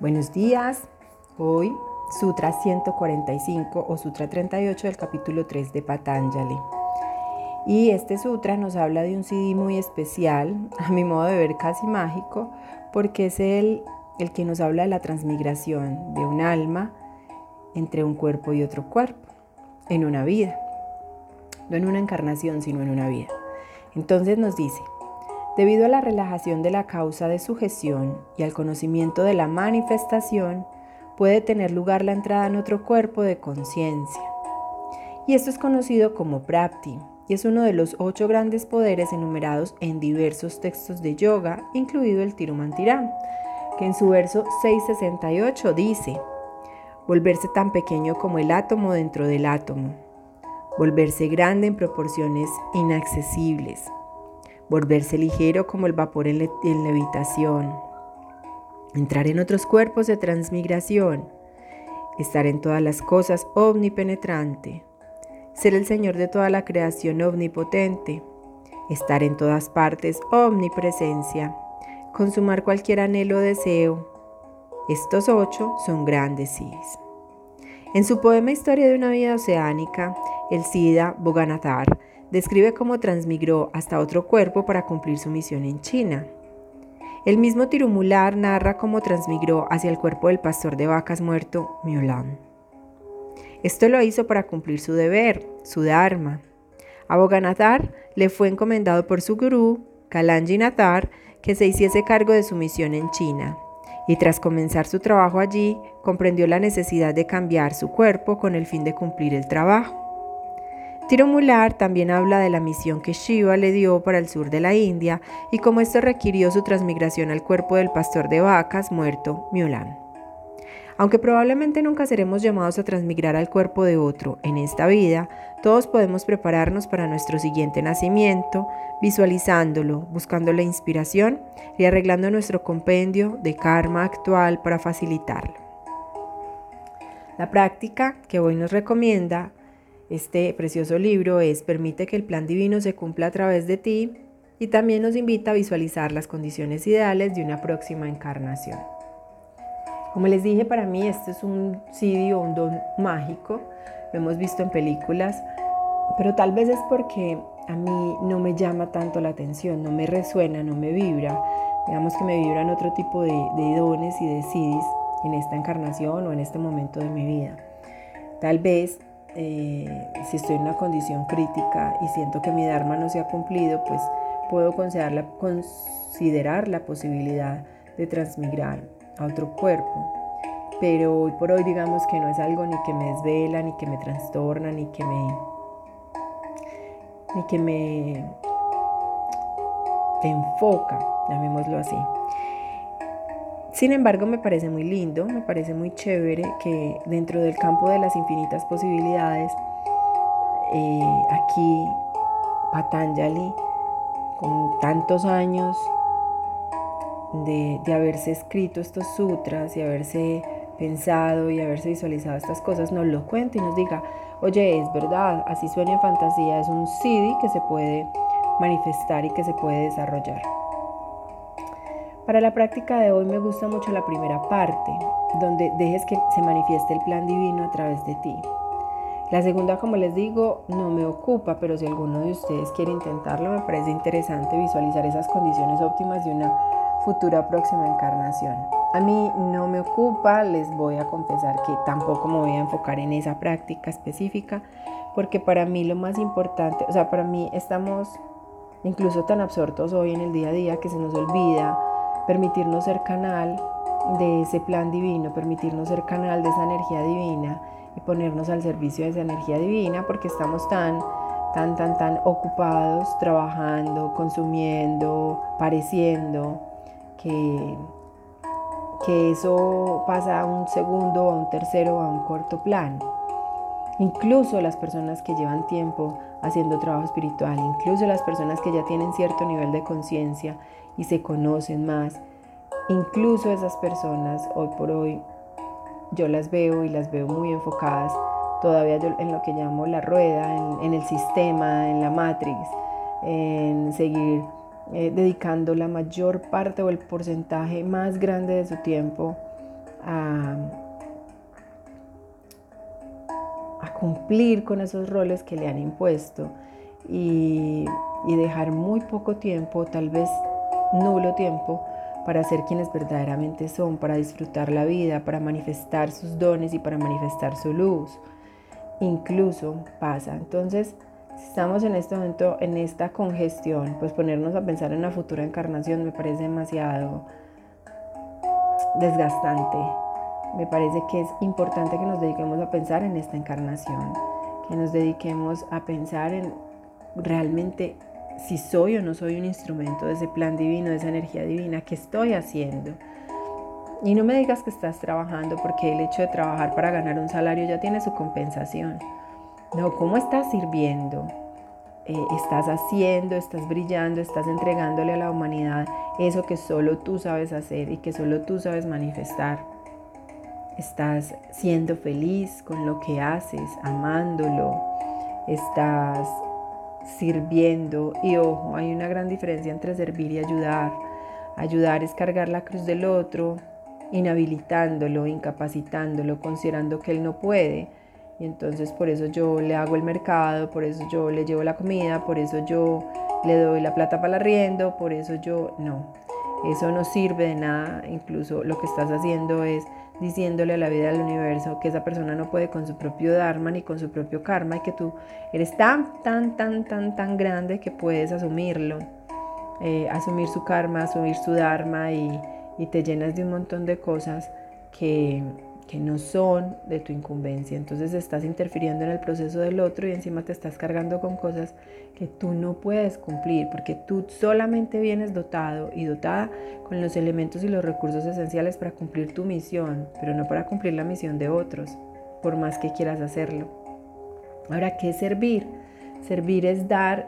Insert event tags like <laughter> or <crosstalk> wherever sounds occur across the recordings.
Buenos días. Hoy Sutra 145 o Sutra 38 del capítulo 3 de Patanjali. Y este sutra nos habla de un CD muy especial, <laughs> a mi modo de ver casi mágico, porque es el, el que nos habla de la transmigración de un alma entre un cuerpo y otro cuerpo, en una vida. No en una encarnación, sino en una vida. Entonces nos dice, Debido a la relajación de la causa de sujeción y al conocimiento de la manifestación, puede tener lugar la entrada en otro cuerpo de conciencia. Y esto es conocido como Prapti, y es uno de los ocho grandes poderes enumerados en diversos textos de yoga, incluido el Tirumantiram, que en su verso 668 dice, volverse tan pequeño como el átomo dentro del átomo, volverse grande en proporciones inaccesibles volverse ligero como el vapor en, levitación, entrar en otros cuerpos de transmigración, estar en todas las cosas omnipenetrante, ser el Señor de toda la creación omnipotente, estar en todas partes omnipresencia, consumar cualquier anhelo o deseo. Estos ocho son grandes sís. En su poema Historia de una vida oceánica, el Sida Boganathar describe cómo transmigró hasta otro cuerpo para cumplir su misión en China. El mismo Tirumular narra cómo transmigró hacia el cuerpo del pastor de vacas muerto, Miolam. Esto lo hizo para cumplir su deber, su dharma. A Boganathar le fue encomendado por su gurú, Kalanji Nathar, que se hiciese cargo de su misión en China. Y tras comenzar su trabajo allí, comprendió la necesidad de cambiar su cuerpo con el fin de cumplir el trabajo. Tiromular también habla de la misión que Shiva le dio para el sur de la India y cómo esto requirió su transmigración al cuerpo del pastor de vacas muerto, Miolan. Aunque probablemente nunca seremos llamados a transmigrar al cuerpo de otro en esta vida, todos podemos prepararnos para nuestro siguiente nacimiento, visualizándolo, buscando la inspiración y arreglando nuestro compendio de karma actual para facilitarlo. La práctica que hoy nos recomienda este precioso libro es Permite que el plan divino se cumpla a través de ti y también nos invita a visualizar las condiciones ideales de una próxima encarnación. Como les dije, para mí este es un CD o un don mágico, lo hemos visto en películas, pero tal vez es porque a mí no me llama tanto la atención, no me resuena, no me vibra. Digamos que me vibran otro tipo de, de dones y de CDs en esta encarnación o en este momento de mi vida. Tal vez eh, si estoy en una condición crítica y siento que mi Dharma no se ha cumplido, pues puedo considerar la, considerar posibilidad de transmigrar a otro cuerpo. Pero hoy por hoy digamos que no es algo ni que me desvela, ni que me trastorna, ni que me, ni que me enfoca, llamémoslo así. Sin embargo, me parece muy lindo, me parece muy chévere que dentro del campo de las infinitas posibilidades, eh, aquí Patanjali, con tantos años de, de, haberse escrito estos sutras y haberse pensado y haberse visualizado estas cosas, nos lo cuente y nos diga, oye, es verdad, así suena en fantasía, es un CD que se puede manifestar y que se puede desarrollar. Para la práctica de hoy me gusta mucho la primera parte, donde dejes que se manifieste el plan divino a través de ti. La segunda, como les digo, no me ocupa, pero si alguno de ustedes quiere intentarlo, me parece interesante visualizar esas condiciones óptimas de una futura próxima encarnación. A mí no me ocupa, les voy a confesar que tampoco me voy a enfocar en esa práctica específica, porque para mí lo más importante, o sea, para mí estamos incluso tan absortos hoy en el día a día que se nos olvida permitirnos ser canal de ese plan divino, permitirnos ser canal de esa energía divina y ponernos al servicio de esa energía divina porque estamos tan, tan, tan, tan ocupados trabajando, consumiendo, pareciendo que, que eso pasa a un segundo, a un tercero, a un corto plan. Incluso las personas que llevan tiempo haciendo trabajo espiritual, incluso las personas que ya tienen cierto nivel de conciencia y se conocen más. Incluso esas personas hoy por hoy yo las veo y las veo muy enfocadas todavía en lo que llamo la rueda, en, el sistema, en la matrix, en seguir eh, dedicando la mayor parte o el porcentaje más grande de su tiempo a, cumplir con esos roles que le han impuesto y, y dejar muy poco tiempo, tal vez nulo tiempo, para ser quienes verdaderamente son, para disfrutar la vida, para manifestar sus dones y para manifestar su luz. Incluso pasa. Entonces, si estamos en este momento en esta congestión, pues ponernos a pensar en una futura encarnación me parece demasiado desgastante. Me parece que es importante que nos dediquemos a pensar en esta encarnación, que nos dediquemos a pensar en realmente si soy o no soy un instrumento de ese plan divino, de esa energía divina, ¿qué estoy haciendo? Y no me digas que estás trabajando porque el hecho de trabajar para ganar un salario ya tiene su compensación. No, ¿cómo estás sirviendo? Eh, estás haciendo, estás brillando, estás entregándole a la humanidad eso que solo tú sabes hacer y que solo tú sabes manifestar. Estás siendo feliz con lo que haces, amándolo. Estás sirviendo. Y ojo, hay una gran diferencia entre servir y ayudar. Ayudar es cargar la cruz del otro, inhabilitándolo, incapacitándolo, considerando que él no puede y entonces por eso yo le hago el mercado, por eso yo le llevo la comida, por eso yo le doy la plata para el arriendo, por eso yo no. Eso no sirve de nada, incluso lo que estás haciendo es diciéndole a la vida del universo que esa persona no puede con su propio dharma ni con su propio karma y que tú eres tan, tan, tan, tan, tan grande que puedes asumirlo, eh, asumir su karma, asumir su dharma y, y te llenas de un montón de cosas que, que no son de tu incumbencia. Entonces estás interfiriendo en el proceso del otro y encima te estás cargando con cosas que tú no puedes cumplir porque tú solamente vienes dotado y dotada con los elementos y los recursos esenciales para cumplir tu misión, pero no para cumplir la misión de otros, por más que quieras hacerlo. Ahora, ¿qué es servir? Servir es dar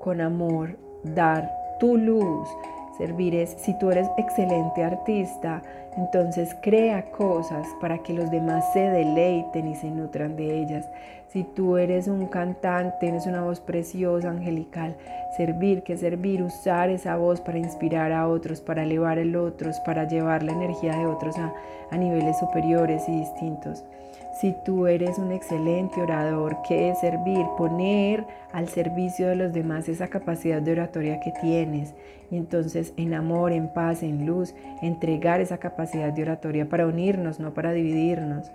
con amor, dar tu luz, Servir es, si tú eres excelente artista, entonces crea cosas para que los demás se deleiten y se nutran de ellas. Si tú eres un cantante, tienes una voz preciosa, angelical, servir, que servir, usar esa voz para inspirar a otros, para elevar a otros, para llevar la energía de otros a, a niveles superiores y distintos. Si tú eres un excelente orador, ¿qué es servir? Poner al servicio de los demás esa capacidad de oratoria que tienes. Y entonces en amor, en paz, en luz, entregar esa capacidad de oratoria para unirnos, no para dividirnos.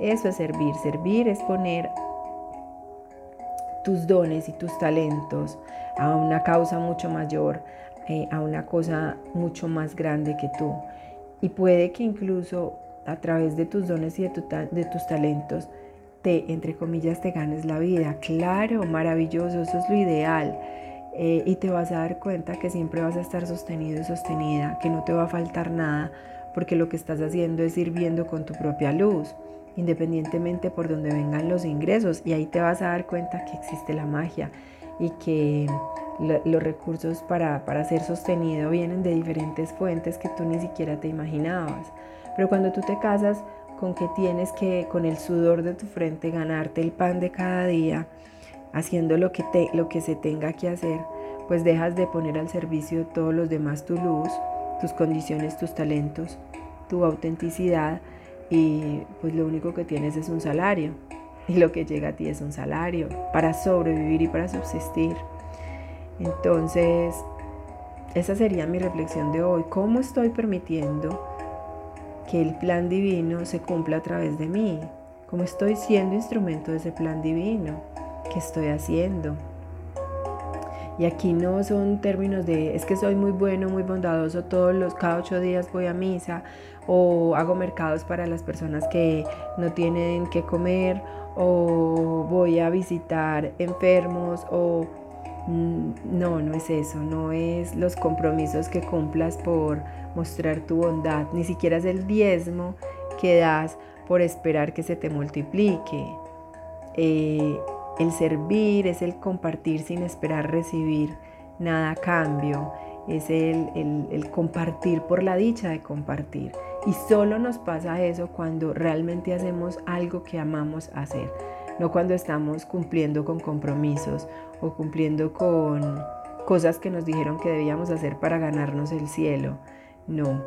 Eso es servir. Servir es poner tus dones y tus talentos a una causa mucho mayor, eh, a una cosa mucho más grande que tú. Y puede que incluso a través de tus dones y de, tus talentos, te, entre comillas, te ganes la vida. Claro, maravilloso, eso es lo ideal. Eh, y te vas a dar cuenta que siempre vas a estar sostenido y sostenida, que no te va a faltar nada, porque lo que estás haciendo es ir viendo con tu propia luz, independientemente por donde vengan los ingresos. Y ahí te vas a dar cuenta que existe la magia y que los recursos para, para ser sostenido vienen de diferentes fuentes que tú ni siquiera te imaginabas. Pero cuando tú te casas con que tienes que, con el sudor de tu frente, ganarte el pan de cada día, haciendo lo que, te, lo que se tenga que hacer, pues dejas de poner al servicio de todos los demás tu luz, tus condiciones, tus talentos, tu autenticidad y pues lo único que tienes es un salario y lo que llega a ti es un salario para sobrevivir y para subsistir. Entonces, esa sería mi reflexión de hoy. ¿Cómo estoy permitiendo que el plan divino se cumpla a través de mí, como estoy siendo instrumento de ese plan divino, que estoy haciendo. Y aquí no son términos de es que soy muy bueno, muy bondadoso, todos los cada ocho días voy a misa o hago mercados para las personas que no tienen que comer o voy a visitar enfermos o mm, no, no es eso, no es los compromisos que cumplas por mostrar tu bondad, ni siquiera es el diezmo que das por esperar que se te multiplique. Eh, el servir es el compartir sin esperar recibir nada a cambio, es el, compartir por la dicha de compartir. Y solo nos pasa eso cuando realmente hacemos algo que amamos hacer, no cuando estamos cumpliendo con compromisos o cumpliendo con cosas que nos dijeron que debíamos hacer para ganarnos el cielo. No.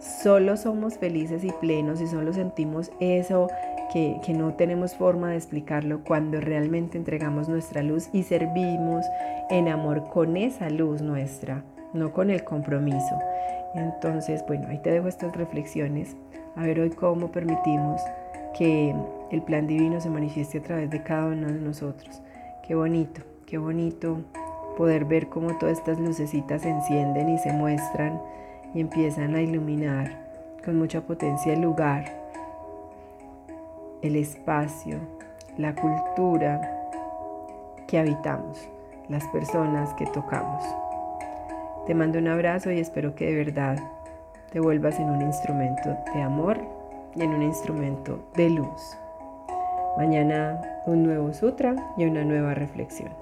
solo somos felices y plenos y solo sentimos eso que, no tenemos forma de explicarlo cuando realmente entregamos nuestra luz y servimos en amor con esa luz nuestra, no con el compromiso. Entonces, bueno, ahí te dejo estas reflexiones. A ver hoy cómo permitimos que el plan divino se manifieste a través de cada uno de nosotros. Qué bonito, qué bonito poder ver cómo todas estas lucecitas se encienden y se muestran y empiezan a iluminar con mucha potencia el lugar, el espacio, la cultura que habitamos, las personas que tocamos. Te mando un abrazo y espero que de verdad te vuelvas en un instrumento de amor y en un instrumento de luz. Mañana un nuevo sutra y una nueva reflexión.